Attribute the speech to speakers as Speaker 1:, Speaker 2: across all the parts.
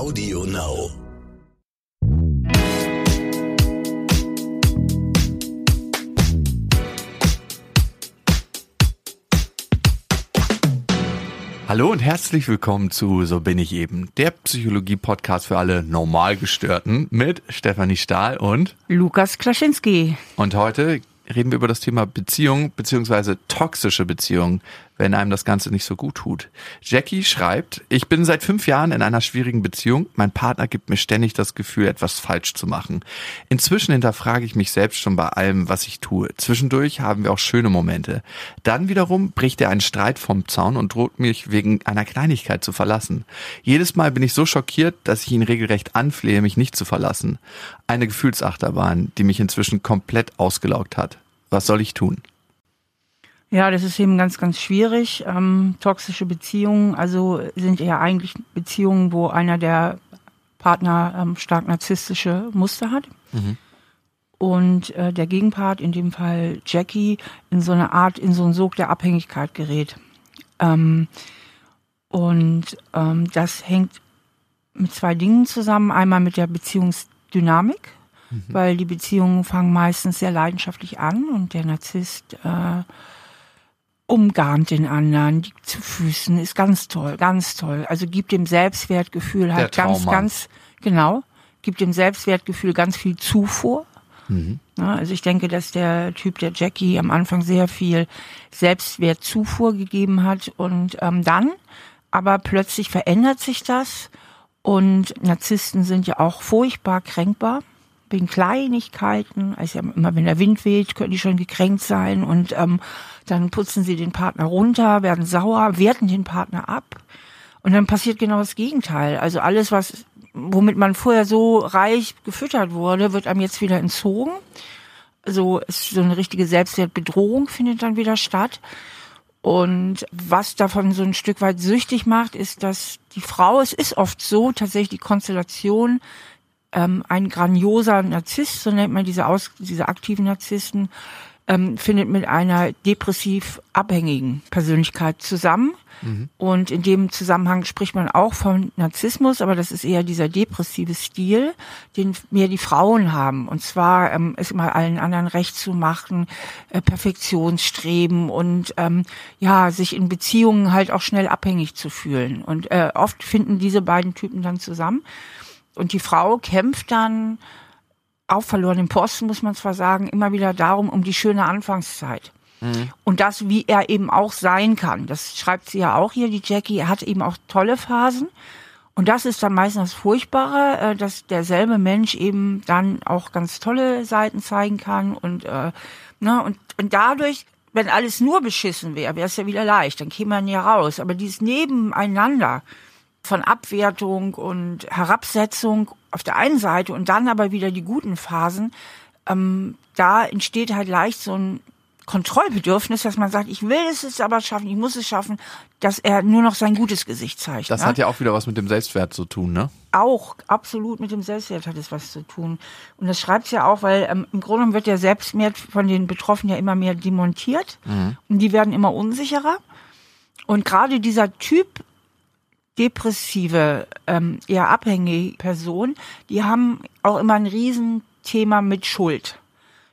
Speaker 1: Audio Now.
Speaker 2: Hallo und herzlich willkommen zu So bin ich eben, der Psychologie-Podcast für alle Normalgestörten mit Stefanie Stahl und
Speaker 3: Lukas Klaschinski.
Speaker 2: Und heute reden wir über das Thema Beziehung beziehungsweise toxische Beziehung, wenn einem das Ganze nicht so gut tut. Jackie schreibt, ich bin seit fünf Jahren in einer schwierigen Beziehung. Mein Partner gibt mir ständig das Gefühl, etwas falsch zu machen. Inzwischen hinterfrage ich mich selbst schon bei allem, was ich tue. Zwischendurch haben wir auch schöne Momente. Dann wiederum bricht er einen Streit vom Zaun und droht mich wegen einer Kleinigkeit zu verlassen. Jedes Mal bin ich so schockiert, dass ich ihn regelrecht anflehe, mich nicht zu verlassen. Eine Gefühlsachterbahn, die mich inzwischen komplett ausgelaugt hat. Was soll ich tun?
Speaker 3: Ja, das ist eben ganz, ganz schwierig. Ähm, toxische Beziehungen, also sind ja eigentlich Beziehungen, wo einer der Partner ähm, stark narzisstische Muster hat. Mhm. Und äh, der Gegenpart, in dem Fall Jackie, in so eine Art, in so einen Sog der Abhängigkeit gerät. Ähm, und ähm, das hängt mit zwei Dingen zusammen. Einmal mit der Beziehungsdynamik, mhm. weil die Beziehungen fangen meistens sehr leidenschaftlich an und der Narzisst äh, umgarnt den anderen, liegt zu Füßen, ist ganz toll, ganz toll. Also gibt dem Selbstwertgefühl halt ganz, ganz, genau, gibt dem Selbstwertgefühl ganz viel Zufuhr. Mhm. Ja, also ich denke, dass der Typ der Jackie am Anfang sehr viel Selbstwertzufuhr gegeben hat und ähm, dann, aber plötzlich verändert sich das und Narzissten sind ja auch furchtbar kränkbar wegen Kleinigkeiten. Also immer wenn der Wind weht, können die schon gekränkt sein und ähm, dann putzen sie den Partner runter, werden sauer, werten den Partner ab. Und dann passiert genau das Gegenteil. Also alles, was, womit man vorher so reich gefüttert wurde, wird einem jetzt wieder entzogen. Also ist so eine richtige Selbstwertbedrohung findet dann wieder statt. Und was davon so ein Stück weit süchtig macht, ist, dass die Frau, es ist oft so, tatsächlich die Konstellation, ähm, ein grandioser Narzisst, so nennt man diese, aus, diese aktiven Narzissten, ähm, findet mit einer depressiv abhängigen Persönlichkeit zusammen. Mhm. Und in dem Zusammenhang spricht man auch von Narzissmus, aber das ist eher dieser depressive Stil, den mehr die Frauen haben. Und zwar ähm, es immer allen anderen recht zu machen, äh, Perfektionsstreben und ähm, ja, sich in Beziehungen halt auch schnell abhängig zu fühlen. Und äh, oft finden diese beiden Typen dann zusammen. Und die Frau kämpft dann auf verlorenen Posten, muss man zwar sagen, immer wieder darum, um die schöne Anfangszeit. Mhm. Und das, wie er eben auch sein kann. Das schreibt sie ja auch hier, die Jackie. Er hat eben auch tolle Phasen. Und das ist dann meistens das Furchtbare, äh, dass derselbe Mensch eben dann auch ganz tolle Seiten zeigen kann. Und, äh, ne, und, und dadurch, wenn alles nur beschissen wäre, wäre es ja wieder leicht, dann käme man ja raus. Aber dieses Nebeneinander, von Abwertung und Herabsetzung auf der einen Seite und dann aber wieder die guten Phasen, ähm, da entsteht halt leicht so ein Kontrollbedürfnis, dass man sagt, ich will es jetzt aber schaffen, ich muss es schaffen, dass er nur noch sein gutes Gesicht zeigt.
Speaker 2: Das
Speaker 3: ne?
Speaker 2: hat ja auch wieder was mit dem Selbstwert zu tun, ne?
Speaker 3: Auch, absolut mit dem Selbstwert hat es was zu tun. Und das schreibt es ja auch, weil ähm, im Grunde wird der Selbstwert von den Betroffenen ja immer mehr demontiert mhm. und die werden immer unsicherer. Und gerade dieser Typ depressive, ähm, eher abhängige Personen, die haben auch immer ein Riesenthema mit Schuld.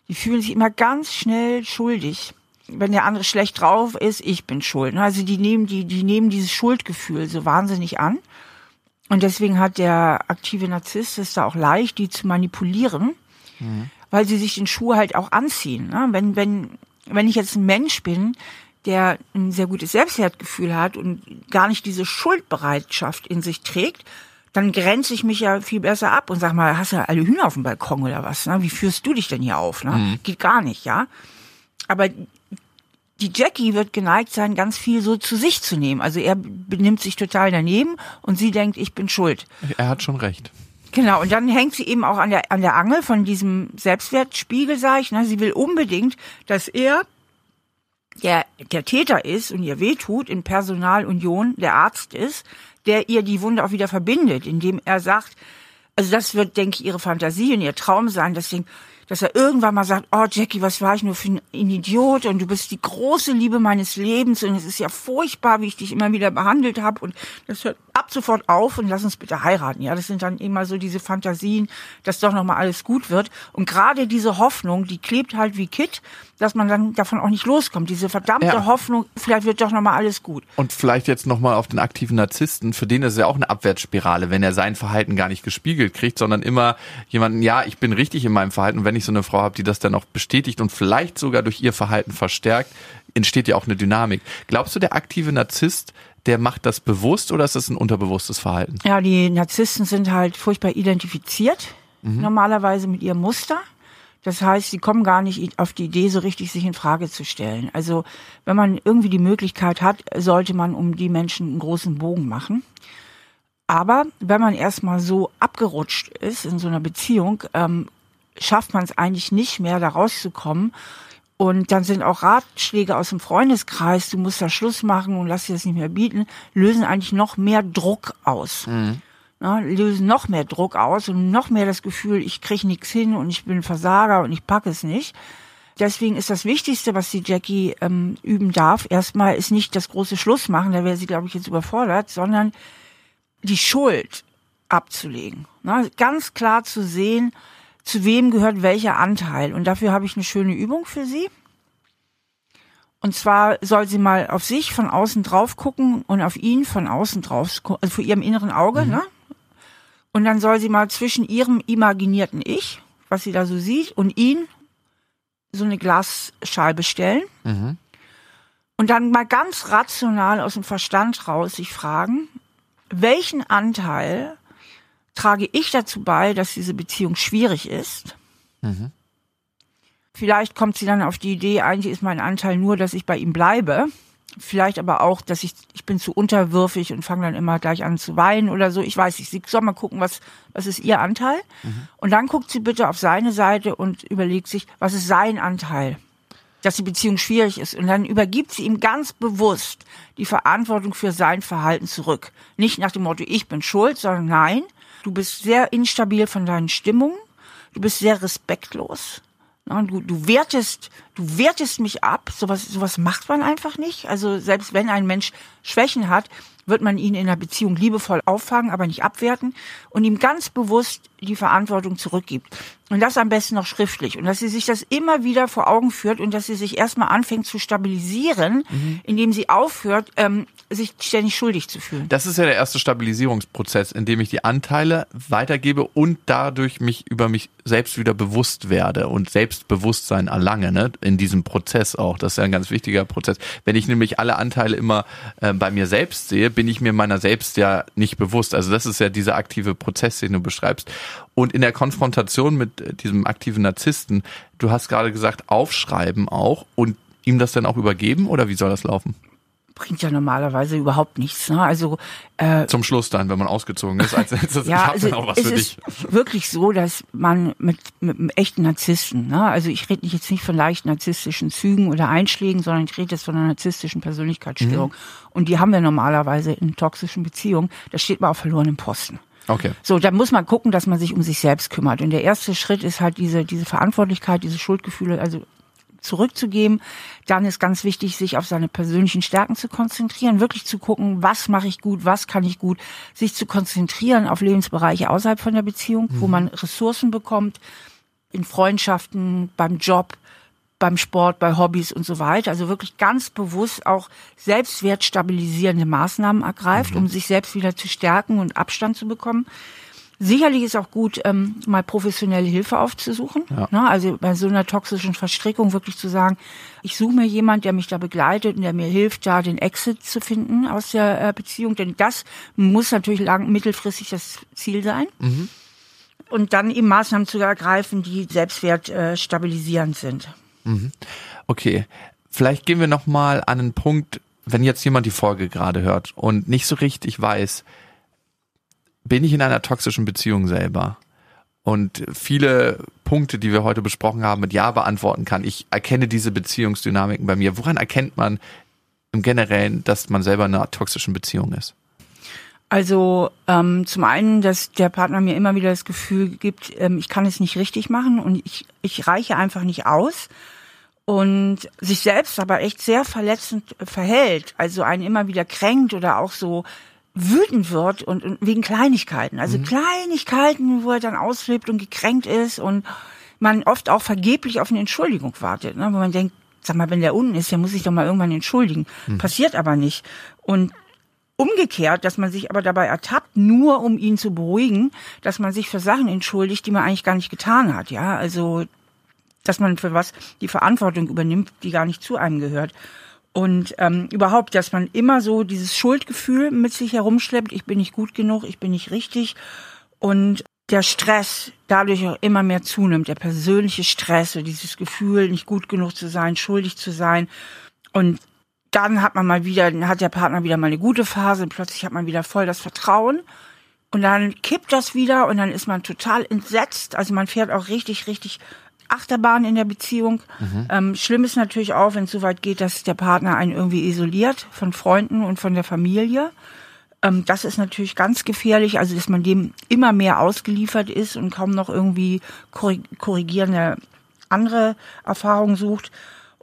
Speaker 3: Die fühlen sich immer ganz schnell schuldig. Wenn der andere schlecht drauf ist, ich bin schuld. Also die nehmen, die, die nehmen dieses Schuldgefühl so wahnsinnig an. Und deswegen hat der aktive Narzisst es da auch leicht, die zu manipulieren, mhm. weil sie sich den Schuh halt auch anziehen. Ne? Wenn, wenn, wenn ich jetzt ein Mensch bin, der ein sehr gutes Selbstwertgefühl hat und gar nicht diese Schuldbereitschaft in sich trägt, dann grenze ich mich ja viel besser ab und sag mal, hast du alle Hühner auf dem Balkon oder was? Ne? Wie führst du dich denn hier auf? Ne? Mhm. Geht gar nicht, ja. Aber die Jackie wird geneigt sein, ganz viel so zu sich zu nehmen. Also er benimmt sich total daneben und sie denkt, ich bin schuld.
Speaker 2: Er hat schon recht.
Speaker 3: Genau, und dann hängt sie eben auch an der, an der Angel von diesem Selbstwertspiegel, sag ich. Ne? Sie will unbedingt, dass er der, der Täter ist und ihr wehtut in Personalunion, der Arzt ist, der ihr die Wunde auch wieder verbindet, indem er sagt, also das wird, denke ich, ihre Fantasie und ihr Traum sein, dass, dass er irgendwann mal sagt, oh Jackie, was war ich nur für ein Idiot und du bist die große Liebe meines Lebens und es ist ja furchtbar, wie ich dich immer wieder behandelt habe und das hört ab sofort auf und lass uns bitte heiraten. Ja, das sind dann immer so diese Fantasien, dass doch nochmal alles gut wird. Und gerade diese Hoffnung, die klebt halt wie Kit, dass man dann davon auch nicht loskommt. Diese verdammte ja. Hoffnung, vielleicht wird doch nochmal alles gut.
Speaker 2: Und vielleicht jetzt nochmal auf den aktiven Narzissten, für den ist es ja auch eine Abwärtsspirale, wenn er sein Verhalten gar nicht gespiegelt kriegt, sondern immer jemanden, ja, ich bin richtig in meinem Verhalten. Und wenn ich so eine Frau habe, die das dann auch bestätigt und vielleicht sogar durch ihr Verhalten verstärkt, entsteht ja auch eine Dynamik. Glaubst du, der aktive Narzisst, der macht das bewusst oder ist das ein unterbewusstes Verhalten?
Speaker 3: Ja, die Narzissten sind halt furchtbar identifiziert, mhm. normalerweise mit ihrem Muster. Das heißt, sie kommen gar nicht auf die Idee, so richtig sich in Frage zu stellen. Also, wenn man irgendwie die Möglichkeit hat, sollte man um die Menschen einen großen Bogen machen. Aber wenn man erstmal so abgerutscht ist in so einer Beziehung, ähm, schafft man es eigentlich nicht mehr, da rauszukommen. Und dann sind auch Ratschläge aus dem Freundeskreis, du musst da Schluss machen und lass dir das nicht mehr bieten, lösen eigentlich noch mehr Druck aus. Mhm. Na, lösen noch mehr Druck aus und noch mehr das Gefühl, ich krieg nichts hin und ich bin Versager und ich packe es nicht. Deswegen ist das Wichtigste, was die Jackie ähm, üben darf, erstmal ist nicht das große Schluss machen, da wäre sie, glaube ich, jetzt überfordert, sondern die Schuld abzulegen. Na, ganz klar zu sehen, zu wem gehört welcher Anteil. Und dafür habe ich eine schöne Übung für Sie. Und zwar soll sie mal auf sich von außen drauf gucken und auf ihn von außen drauf, also vor ihrem inneren Auge, mhm. ne? Und dann soll sie mal zwischen ihrem imaginierten Ich, was sie da so sieht, und ihn so eine Glasscheibe stellen. Mhm. Und dann mal ganz rational aus dem Verstand raus sich fragen, welchen Anteil trage ich dazu bei, dass diese Beziehung schwierig ist. Mhm. Vielleicht kommt sie dann auf die Idee, eigentlich ist mein Anteil nur, dass ich bei ihm bleibe. Vielleicht aber auch, dass ich, ich bin zu unterwürfig und fange dann immer gleich an zu weinen oder so. Ich weiß nicht. Sie soll mal gucken, was, was ist ihr Anteil? Mhm. Und dann guckt sie bitte auf seine Seite und überlegt sich, was ist sein Anteil? Dass die Beziehung schwierig ist. Und dann übergibt sie ihm ganz bewusst die Verantwortung für sein Verhalten zurück. Nicht nach dem Motto, ich bin schuld, sondern nein, Du bist sehr instabil von deinen Stimmungen. Du bist sehr respektlos. Du, du wertest, du wertest mich ab. Sowas, sowas macht man einfach nicht. Also selbst wenn ein Mensch Schwächen hat, wird man ihn in einer Beziehung liebevoll auffangen, aber nicht abwerten und ihm ganz bewusst die Verantwortung zurückgibt. Und das am besten noch schriftlich. Und dass sie sich das immer wieder vor Augen führt und dass sie sich erstmal anfängt zu stabilisieren, mhm. indem sie aufhört, ähm, sich ständig schuldig zu fühlen.
Speaker 2: Das ist ja der erste Stabilisierungsprozess, in dem ich die Anteile weitergebe und dadurch mich über mich selbst wieder bewusst werde und Selbstbewusstsein erlange, ne? in diesem Prozess auch. Das ist ja ein ganz wichtiger Prozess. Wenn ich nämlich alle Anteile immer äh, bei mir selbst sehe, bin ich mir meiner selbst ja nicht bewusst. Also das ist ja dieser aktive Prozess, den du beschreibst. Und in der Konfrontation mit diesem aktiven Narzissten, du hast gerade gesagt, aufschreiben auch und ihm das dann auch übergeben oder wie soll das laufen?
Speaker 3: bringt ja normalerweise überhaupt nichts. Ne? Also
Speaker 2: äh, zum Schluss dann, wenn man ausgezogen ist, als, als
Speaker 3: ja, also auch was es für dich. ist wirklich so, dass man mit, mit einem echten Narzissten, ne? also ich rede jetzt nicht von leicht narzisstischen Zügen oder Einschlägen, sondern ich rede jetzt von einer narzisstischen Persönlichkeitsstörung. Mhm. Und die haben wir normalerweise in toxischen Beziehungen. Da steht man auf verlorenem Posten.
Speaker 2: Okay.
Speaker 3: So, da muss man gucken, dass man sich um sich selbst kümmert. Und der erste Schritt ist halt diese, diese Verantwortlichkeit, diese Schuldgefühle, also zurückzugeben. Dann ist ganz wichtig, sich auf seine persönlichen Stärken zu konzentrieren, wirklich zu gucken, was mache ich gut, was kann ich gut, sich zu konzentrieren auf Lebensbereiche außerhalb von der Beziehung, mhm. wo man Ressourcen bekommt, in Freundschaften, beim Job, beim Sport, bei Hobbys und so weiter. Also wirklich ganz bewusst auch selbstwertstabilisierende Maßnahmen ergreift, mhm. um sich selbst wieder zu stärken und Abstand zu bekommen. Sicherlich ist auch gut, ähm, mal professionelle Hilfe aufzusuchen. Ja. Ne? Also bei so einer toxischen Verstrickung wirklich zu sagen, ich suche mir jemand, der mich da begleitet und der mir hilft, da den Exit zu finden aus der äh, Beziehung. Denn das muss natürlich lang, mittelfristig das Ziel sein. Mhm. Und dann eben Maßnahmen zu ergreifen, die Selbstwert äh, stabilisierend sind.
Speaker 2: Mhm. Okay, vielleicht gehen wir noch mal an einen Punkt, wenn jetzt jemand die Folge gerade hört und nicht so richtig weiß, bin ich in einer toxischen Beziehung selber? Und viele Punkte, die wir heute besprochen haben, mit Ja beantworten kann. Ich erkenne diese Beziehungsdynamiken bei mir. Woran erkennt man im Generellen, dass man selber in einer toxischen Beziehung ist?
Speaker 3: Also ähm, zum einen, dass der Partner mir immer wieder das Gefühl gibt, ähm, ich kann es nicht richtig machen und ich, ich reiche einfach nicht aus und sich selbst aber echt sehr verletzend verhält, also einen immer wieder kränkt oder auch so wütend wird und, und wegen Kleinigkeiten. Also mhm. Kleinigkeiten, wo er dann ausflippt und gekränkt ist und man oft auch vergeblich auf eine Entschuldigung wartet, ne? wo man denkt, sag mal, wenn der unten ist, der muss sich doch mal irgendwann entschuldigen. Mhm. Passiert aber nicht. Und umgekehrt, dass man sich aber dabei ertappt, nur um ihn zu beruhigen, dass man sich für Sachen entschuldigt, die man eigentlich gar nicht getan hat. Ja, also dass man für was die Verantwortung übernimmt, die gar nicht zu einem gehört. Und ähm, überhaupt, dass man immer so dieses Schuldgefühl mit sich herumschleppt, ich bin nicht gut genug, ich bin nicht richtig. Und der Stress dadurch auch immer mehr zunimmt, der persönliche Stress, so dieses Gefühl, nicht gut genug zu sein, schuldig zu sein. Und dann hat man mal wieder, hat der Partner wieder mal eine gute Phase und plötzlich hat man wieder voll das Vertrauen. Und dann kippt das wieder und dann ist man total entsetzt. Also man fährt auch richtig, richtig Achterbahn in der Beziehung. Mhm. Ähm, schlimm ist natürlich auch, wenn es so weit geht, dass der Partner einen irgendwie isoliert von Freunden und von der Familie. Ähm, das ist natürlich ganz gefährlich, also dass man dem immer mehr ausgeliefert ist und kaum noch irgendwie korrigierende andere Erfahrungen sucht.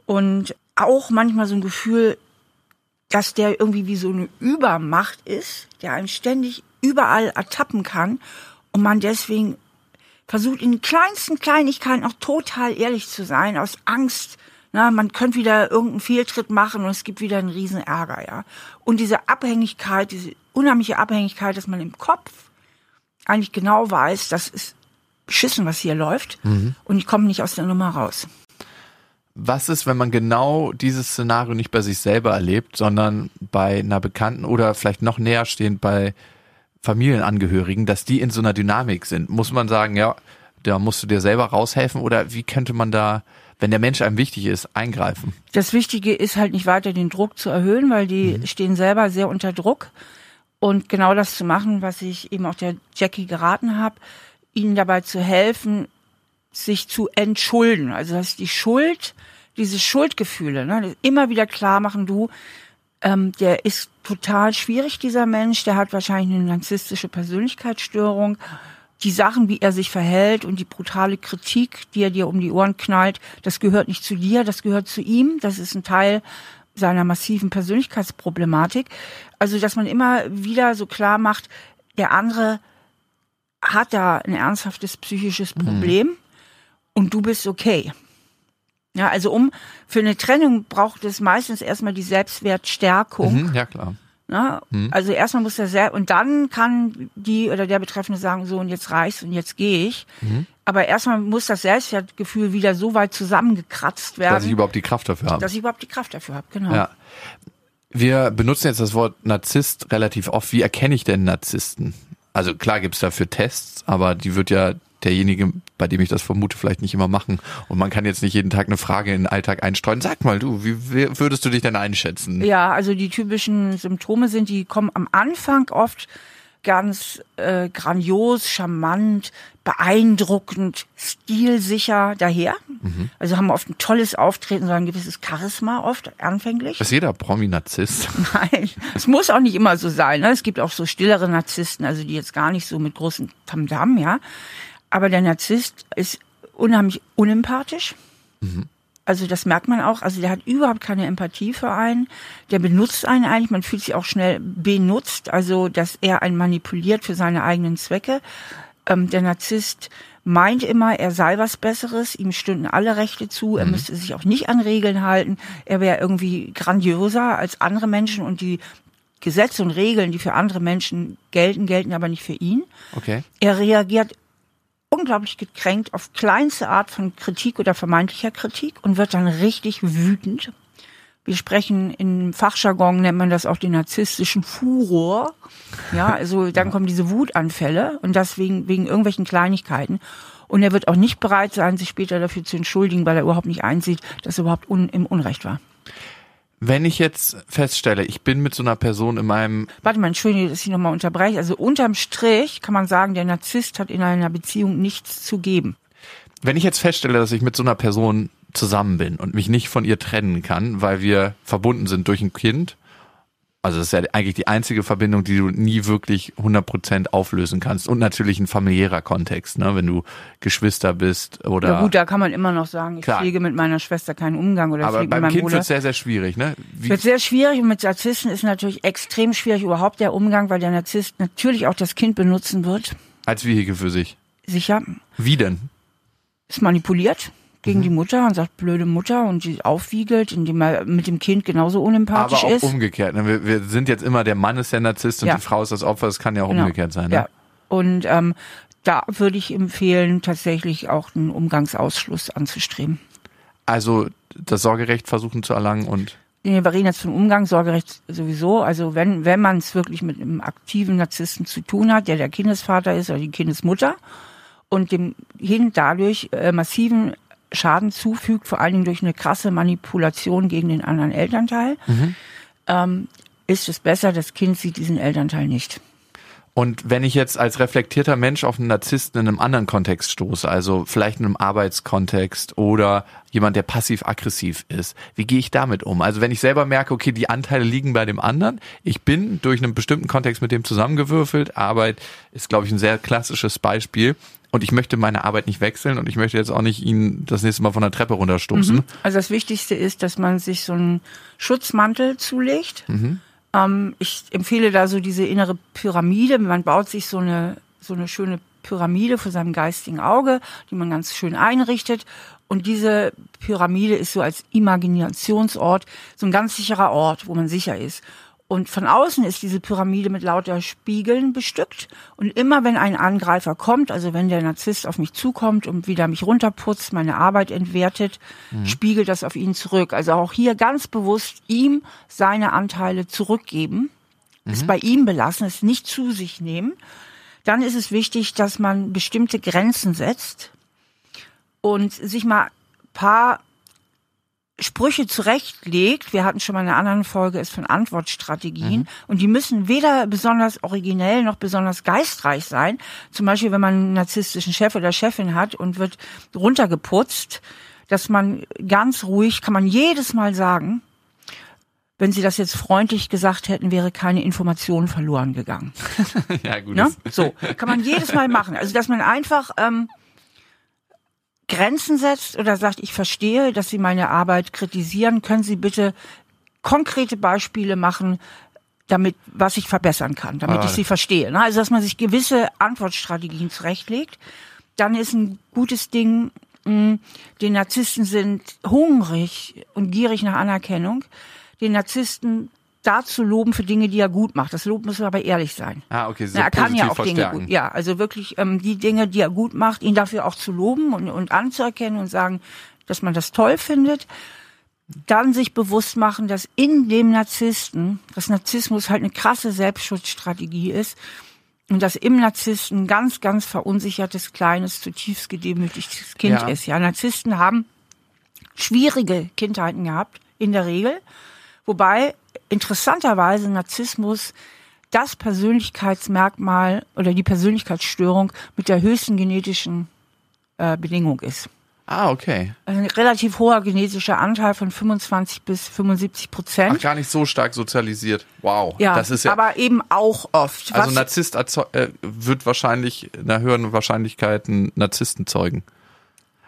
Speaker 3: Und auch manchmal so ein Gefühl, dass der irgendwie wie so eine Übermacht ist, der einen ständig überall ertappen kann und man deswegen versucht in den kleinsten Kleinigkeiten auch total ehrlich zu sein, aus Angst, na, man könnte wieder irgendeinen Fehltritt machen und es gibt wieder einen riesen Ärger, ja. Und diese Abhängigkeit, diese unheimliche Abhängigkeit, dass man im Kopf eigentlich genau weiß, das ist beschissen, was hier läuft mhm. und ich komme nicht aus der Nummer raus.
Speaker 2: Was ist, wenn man genau dieses Szenario nicht bei sich selber erlebt, sondern bei einer Bekannten oder vielleicht noch näher stehend bei Familienangehörigen, dass die in so einer Dynamik sind. Muss man sagen, ja, da musst du dir selber raushelfen oder wie könnte man da, wenn der Mensch einem wichtig ist, eingreifen?
Speaker 3: Das Wichtige ist halt nicht weiter den Druck zu erhöhen, weil die mhm. stehen selber sehr unter Druck. Und genau das zu machen, was ich eben auch der Jackie geraten habe, ihnen dabei zu helfen, sich zu entschulden. Also dass die Schuld, diese Schuldgefühle, ne, immer wieder klar machen, du, ähm, der ist total schwierig, dieser Mensch. Der hat wahrscheinlich eine narzisstische Persönlichkeitsstörung. Die Sachen, wie er sich verhält und die brutale Kritik, die er dir um die Ohren knallt, das gehört nicht zu dir, das gehört zu ihm. Das ist ein Teil seiner massiven Persönlichkeitsproblematik. Also, dass man immer wieder so klar macht, der andere hat da ein ernsthaftes psychisches mhm. Problem mhm. und du bist okay. Ja, also um für eine Trennung braucht es meistens erstmal die Selbstwertstärkung.
Speaker 2: Mhm, ja, klar.
Speaker 3: Ja, mhm. Also erstmal muss der selbst und dann kann die oder der Betreffende sagen, so und jetzt reicht's und jetzt gehe ich. Mhm. Aber erstmal muss das Selbstwertgefühl wieder so weit zusammengekratzt werden.
Speaker 2: Dass ich überhaupt die Kraft dafür habe.
Speaker 3: Dass ich überhaupt die Kraft dafür habe, genau.
Speaker 2: Ja. Wir benutzen jetzt das Wort Narzisst relativ oft. Wie erkenne ich denn Narzissten? Also klar gibt's dafür Tests, aber die wird ja derjenige, bei dem ich das vermute, vielleicht nicht immer machen. Und man kann jetzt nicht jeden Tag eine Frage in den Alltag einstreuen. Sag mal, du, wie würdest du dich denn einschätzen?
Speaker 3: Ja, also die typischen Symptome sind, die kommen am Anfang oft ganz äh, grandios, charmant, beeindruckend, stilsicher daher. Mhm. Also haben oft ein tolles Auftreten, so ein gewisses Charisma oft anfänglich.
Speaker 2: Ist jeder Promi-Narzisst?
Speaker 3: Nein, es muss auch nicht immer so sein. Ne? Es gibt auch so stillere Narzissten, also die jetzt gar nicht so mit großen Tamdam, ja. Aber der Narzisst ist unheimlich unempathisch. Mhm. Also das merkt man auch. Also der hat überhaupt keine Empathie für einen. Der benutzt einen eigentlich. Man fühlt sich auch schnell benutzt. Also dass er einen manipuliert für seine eigenen Zwecke. Ähm, der Narzisst meint immer, er sei was Besseres. Ihm stünden alle Rechte zu. Er mhm. müsste sich auch nicht an Regeln halten. Er wäre irgendwie grandioser als andere Menschen und die Gesetze und Regeln, die für andere Menschen gelten, gelten aber nicht für ihn.
Speaker 2: Okay.
Speaker 3: Er reagiert unglaublich gekränkt auf kleinste Art von Kritik oder vermeintlicher Kritik und wird dann richtig wütend. Wir sprechen im Fachjargon nennt man das auch den narzisstischen Furor. Ja, also dann kommen diese Wutanfälle und das wegen, wegen irgendwelchen Kleinigkeiten. Und er wird auch nicht bereit sein, sich später dafür zu entschuldigen, weil er überhaupt nicht einsieht, dass er überhaupt un, im Unrecht war.
Speaker 2: Wenn ich jetzt feststelle, ich bin mit so einer Person in meinem.
Speaker 3: Warte mal, entschuldige, dass ich nochmal unterbreche. Also unterm Strich kann man sagen, der Narzisst hat in einer Beziehung nichts zu geben.
Speaker 2: Wenn ich jetzt feststelle, dass ich mit so einer Person zusammen bin und mich nicht von ihr trennen kann, weil wir verbunden sind durch ein Kind, Also das ist ja eigentlich die einzige Verbindung, die du nie wirklich 100% auflösen kannst. Und natürlich ein familiärer Kontext, ne? wenn du Geschwister bist oder...
Speaker 3: Ja gut, da kann man immer noch sagen, ich
Speaker 2: Klar.
Speaker 3: pflege mit meiner Schwester keinen Umgang oder
Speaker 2: aber
Speaker 3: pflege mit
Speaker 2: beim
Speaker 3: meinem
Speaker 2: Kind wird sehr, sehr schwierig. Ne? Wie,
Speaker 3: wird sehr schwierig und mit Narzissten ist natürlich extrem schwierig überhaupt der Umgang, weil der Narzisst natürlich auch das Kind benutzen wird.
Speaker 2: als Vehikel für sich.
Speaker 3: Sicher.
Speaker 2: Wie denn?
Speaker 3: Ist manipuliert
Speaker 2: Mhm.
Speaker 3: gegen die Mutter und sagt blöde Mutter und die aufwiegelt, indem er mit dem Kind genauso unempathisch
Speaker 2: Aber auch
Speaker 3: ist.
Speaker 2: umgekehrt. Ne? Wir, wir sind jetzt immer, der Mann ist der Narzisst und
Speaker 3: Ja.
Speaker 2: die Frau ist das Opfer. Das kann ja auch
Speaker 3: Genau.
Speaker 2: umgekehrt sein. Ne?
Speaker 3: Ja. Und ähm, da würde ich empfehlen, tatsächlich auch einen Umgangsausschluss anzustreben.
Speaker 2: Also das Sorgerecht versuchen zu erlangen und
Speaker 3: Nee, Wir reden jetzt von Umgang, Sorgerecht sowieso. Also wenn, wenn man es wirklich mit einem aktiven Narzissten zu tun hat, der der Kindesvater ist oder die Kindesmutter und dem Kind dadurch äh, massiven Schaden zufügt, vor allen Dingen durch eine krasse Manipulation gegen den anderen Elternteil, ähm, ist es besser, das Kind sieht diesen Elternteil nicht.
Speaker 2: Und wenn ich jetzt als reflektierter Mensch auf einen Narzissten in einem anderen Kontext stoße, also vielleicht in einem Arbeitskontext oder jemand, der passiv-aggressiv ist, wie gehe ich damit um? Also wenn ich selber merke, okay, die Anteile liegen bei dem anderen, ich bin durch einen bestimmten Kontext mit dem zusammengewürfelt, Arbeit ist, glaube ich, ein sehr klassisches Beispiel und ich möchte meine Arbeit nicht wechseln und ich möchte jetzt auch nicht ihn das nächste Mal von der Treppe runterstupsen.
Speaker 3: Also das Wichtigste ist, dass man sich so einen Schutzmantel zulegt. Ähm, ich empfehle da so diese innere Pyramide. Man baut sich so eine, so eine schöne Pyramide vor seinem geistigen Auge, die man ganz schön einrichtet. Und diese Pyramide ist so als Imaginationsort so ein ganz sicherer Ort, wo man sicher ist. Und von außen ist diese Pyramide mit lauter Spiegeln bestückt. Und immer wenn ein Angreifer kommt, also wenn der Narzisst auf mich zukommt und wieder mich runterputzt, meine Arbeit entwertet, spiegelt das auf ihn zurück. Also auch hier ganz bewusst ihm seine Anteile zurückgeben, es bei ihm belassen, es nicht zu sich nehmen. Dann ist es wichtig, dass man bestimmte Grenzen setzt und sich mal paar Sprüche zurechtlegt. Wir hatten schon mal in einer anderen Folge ist von Antwortstrategien und die müssen weder besonders originell noch besonders geistreich sein. Zum Beispiel, wenn man einen narzisstischen Chef oder Chefin hat und wird runtergeputzt, dass man ganz ruhig, kann man jedes Mal sagen, wenn sie das jetzt freundlich gesagt hätten, wäre keine Information verloren gegangen.
Speaker 2: Ja, gut.
Speaker 3: Ne? So, kann man jedes Mal machen. Also, dass man einfach ähm, Grenzen setzt oder sagt, ich verstehe, dass Sie meine Arbeit kritisieren, können Sie bitte konkrete Beispiele machen, damit, was ich verbessern kann, damit
Speaker 2: Ah.
Speaker 3: ich Sie verstehe. Ne? Also, dass man sich gewisse Antwortstrategien zurechtlegt. Dann ist ein gutes Ding, mh, die Narzissten sind hungrig und gierig nach Anerkennung. Den Narzissten dazu loben für Dinge, die er gut macht. Das Lob muss aber ehrlich sein.
Speaker 2: Ah, okay, so
Speaker 3: Na, er kann ja auch Dinge gut. Ja, also wirklich ähm, die Dinge, die er gut macht, ihn dafür auch zu loben und, und anzuerkennen und sagen, dass man das toll findet. Dann sich bewusst machen, dass in dem Narzissten, dass Narzissmus halt eine krasse Selbstschutzstrategie ist und dass im Narzissten ganz, ganz verunsichertes, kleines, zutiefst gedemütigtes Kind
Speaker 2: Ja.
Speaker 3: ist. Ja, Narzissten haben schwierige Kindheiten gehabt, in der Regel. Wobei interessanterweise Narzissmus das Persönlichkeitsmerkmal oder die Persönlichkeitsstörung mit der höchsten genetischen äh, Bedingung ist.
Speaker 2: Ah, okay.
Speaker 3: Also ein relativ hoher genetischer Anteil von 25 bis 75
Speaker 2: Ach,
Speaker 3: Prozent.
Speaker 2: gar nicht so stark sozialisiert. Wow.
Speaker 3: Ja,
Speaker 2: das ist ja
Speaker 3: aber eben auch oft.
Speaker 2: Also
Speaker 3: Was-
Speaker 2: Narzisst äh, wird wahrscheinlich in einer höheren Wahrscheinlichkeit einen Narzissten zeugen.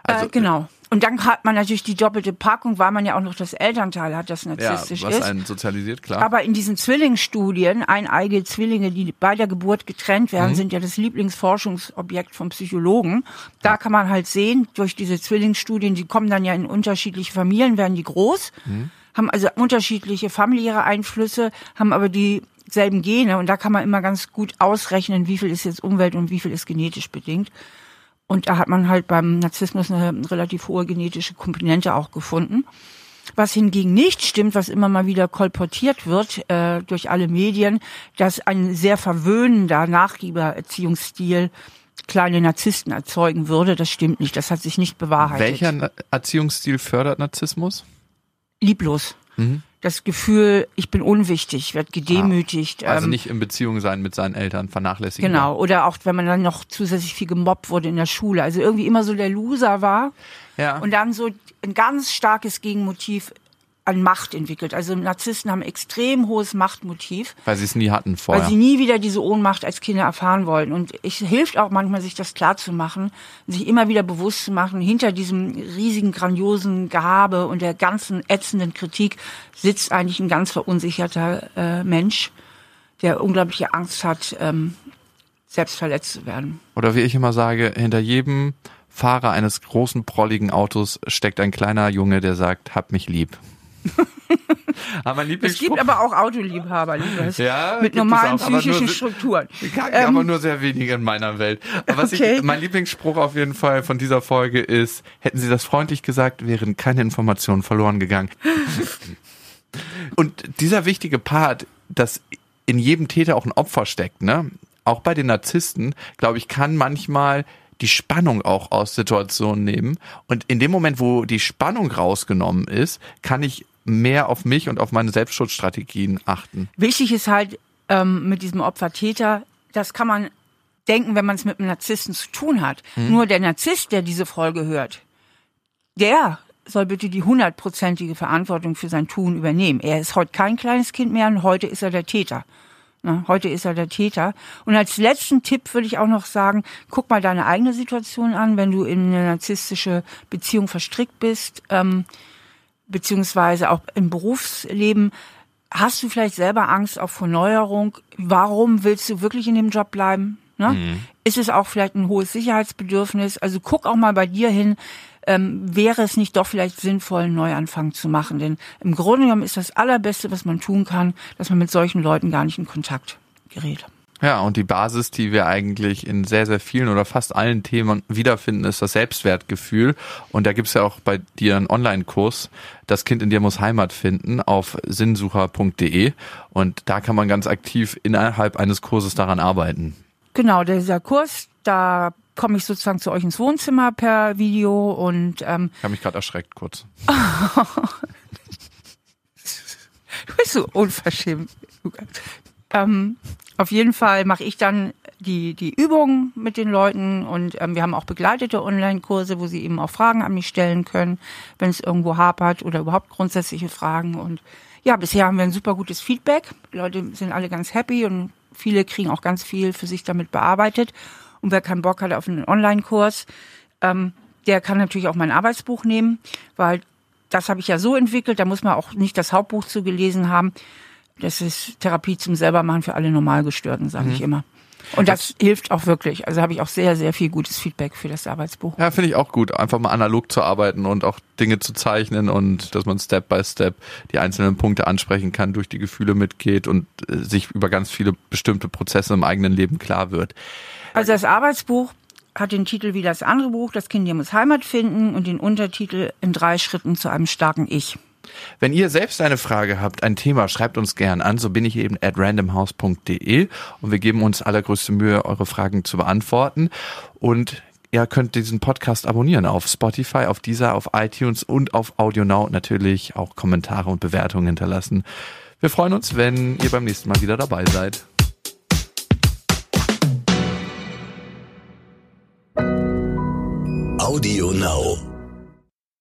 Speaker 2: Also,
Speaker 3: äh, genau. Und dann hat man natürlich die doppelte Packung, weil man ja auch noch das Elternteil hat, das
Speaker 2: ja,
Speaker 3: narzisstisch
Speaker 2: was
Speaker 3: ist.
Speaker 2: einen sozialisiert, klar.
Speaker 3: Aber in diesen Zwillingsstudien, eineige Zwillinge, die bei der Geburt getrennt werden, sind ja das Lieblingsforschungsobjekt vom Psychologen. Da kann man halt sehen, durch diese Zwillingsstudien, die kommen dann ja in unterschiedliche Familien, werden die groß, haben also unterschiedliche familiäre Einflüsse, haben aber dieselben Gene und da kann man immer ganz gut ausrechnen, wie viel ist jetzt Umwelt und wie viel ist genetisch bedingt. Und da hat man halt beim Narzissmus eine relativ hohe genetische Komponente auch gefunden. Was hingegen nicht stimmt, was immer mal wieder kolportiert wird äh, durch alle Medien, dass ein sehr verwöhnender Nachgebererziehungsstil kleine Narzissten erzeugen würde. Das stimmt nicht. Das hat sich nicht bewahrheitet.
Speaker 2: Welcher Erziehungsstil fördert Narzissmus?
Speaker 3: Lieblos.
Speaker 2: Mhm.
Speaker 3: Das Gefühl, ich bin unwichtig, werde gedemütigt.
Speaker 2: Also
Speaker 3: ähm,
Speaker 2: nicht in Beziehung sein mit seinen Eltern, vernachlässigen.
Speaker 3: Genau, oder auch wenn man dann noch zusätzlich viel gemobbt wurde in der Schule. Also irgendwie immer so der Loser war
Speaker 2: Ja.
Speaker 3: und dann so ein ganz starkes Gegenmotiv an Macht entwickelt. Also Narzissten haben extrem hohes Machtmotiv.
Speaker 2: Weil sie es nie hatten vorher.
Speaker 3: Weil sie nie wieder diese Ohnmacht als Kinder erfahren wollen. Und es hilft auch manchmal, sich das klar zu machen, sich immer wieder bewusst zu machen, hinter diesem riesigen, grandiosen Gehabe und der ganzen ätzenden Kritik sitzt eigentlich ein ganz verunsicherter äh, Mensch, der unglaubliche Angst hat, ähm, selbst verletzt zu werden.
Speaker 2: Oder wie ich immer sage, hinter jedem Fahrer eines großen, prolligen Autos steckt ein kleiner Junge, der sagt, hab mich lieb.
Speaker 3: aber es gibt aber auch Autoliebhaber, Lukas,
Speaker 2: ja,
Speaker 3: mit normalen psychischen nur, Strukturen.
Speaker 2: Ähm, aber nur sehr wenige in meiner Welt. Aber okay. ich, mein Lieblingsspruch auf jeden Fall von dieser Folge ist, hätten Sie das freundlich gesagt, wären keine Informationen verloren gegangen. Und dieser wichtige Part, dass in jedem Täter auch ein Opfer steckt, ne? Auch bei den Narzissten, glaube ich, kann manchmal die Spannung auch aus Situationen nehmen. Und in dem Moment, wo die Spannung rausgenommen ist, kann ich mehr auf mich und auf meine Selbstschutzstrategien achten.
Speaker 3: Wichtig ist halt ähm, mit diesem Opfer-Täter, das kann man denken, wenn man es mit einem Narzissten zu tun hat. Hm. Nur der Narzisst, der diese Folge hört, der soll bitte die hundertprozentige Verantwortung für sein Tun übernehmen. Er ist heute kein kleines Kind mehr und heute ist er der Täter. Na, heute ist er der Täter. Und als letzten Tipp würde ich auch noch sagen, guck mal deine eigene Situation an, wenn du in eine narzisstische Beziehung verstrickt bist. Ähm, beziehungsweise auch im Berufsleben, hast du vielleicht selber Angst auf Verneuerung? Warum willst du wirklich in dem Job bleiben? Ne? Mhm. Ist es auch vielleicht ein hohes Sicherheitsbedürfnis? Also guck auch mal bei dir hin, ähm, wäre es nicht doch vielleicht sinnvoll, einen Neuanfang zu machen? Denn im Grunde genommen ist das Allerbeste, was man tun kann, dass man mit solchen Leuten gar nicht in Kontakt gerät.
Speaker 2: Ja, und die Basis, die wir eigentlich in sehr, sehr vielen oder fast allen Themen wiederfinden, ist das Selbstwertgefühl. Und da gibt's ja auch bei dir einen Online-Kurs, Das Kind in dir muss Heimat finden, auf sinnsucher.de. Und da kann man ganz aktiv innerhalb eines Kurses daran arbeiten.
Speaker 3: Genau, dieser Kurs, da komme ich sozusagen zu euch ins Wohnzimmer per Video und ähm,
Speaker 2: ich habe mich gerade erschreckt kurz.
Speaker 3: du bist so unverschämt. Ähm, auf jeden Fall mache ich dann die, die Übungen mit den Leuten und ähm, wir haben auch begleitete Online-Kurse, wo sie eben auch Fragen an mich stellen können, wenn es irgendwo hapert oder überhaupt grundsätzliche Fragen. Und ja, bisher haben wir ein super gutes Feedback. Die Leute sind alle ganz happy und viele kriegen auch ganz viel für sich damit bearbeitet. Und wer keinen Bock hat auf einen Online-Kurs, ähm, der kann natürlich auch mein Arbeitsbuch nehmen, weil das habe ich ja so entwickelt, da muss man auch nicht das Hauptbuch zu gelesen haben. Das ist Therapie zum Selbermachen für alle Normalgestörten, sage mhm. ich immer. Und das, das hilft auch wirklich. Also habe ich auch sehr, sehr viel gutes Feedback für das Arbeitsbuch.
Speaker 2: Ja, finde ich auch gut, einfach mal analog zu arbeiten und auch Dinge zu zeichnen und dass man Step by Step die einzelnen Punkte ansprechen kann, durch die Gefühle mitgeht und äh, sich über ganz viele bestimmte Prozesse im eigenen Leben klar wird.
Speaker 3: Also das Arbeitsbuch hat den Titel wie das andere Buch, Das Kind muss Heimat finden und den Untertitel in drei Schritten zu einem starken Ich.
Speaker 2: Wenn ihr selbst eine Frage habt, ein Thema, schreibt uns gern an. So bin ich eben at randomhouse.de und wir geben uns allergrößte Mühe, eure Fragen zu beantworten. Und ihr könnt diesen Podcast abonnieren auf Spotify, auf dieser, auf iTunes und auf AudioNow natürlich auch Kommentare und Bewertungen hinterlassen. Wir freuen uns, wenn ihr beim nächsten Mal wieder dabei seid. Audio Now.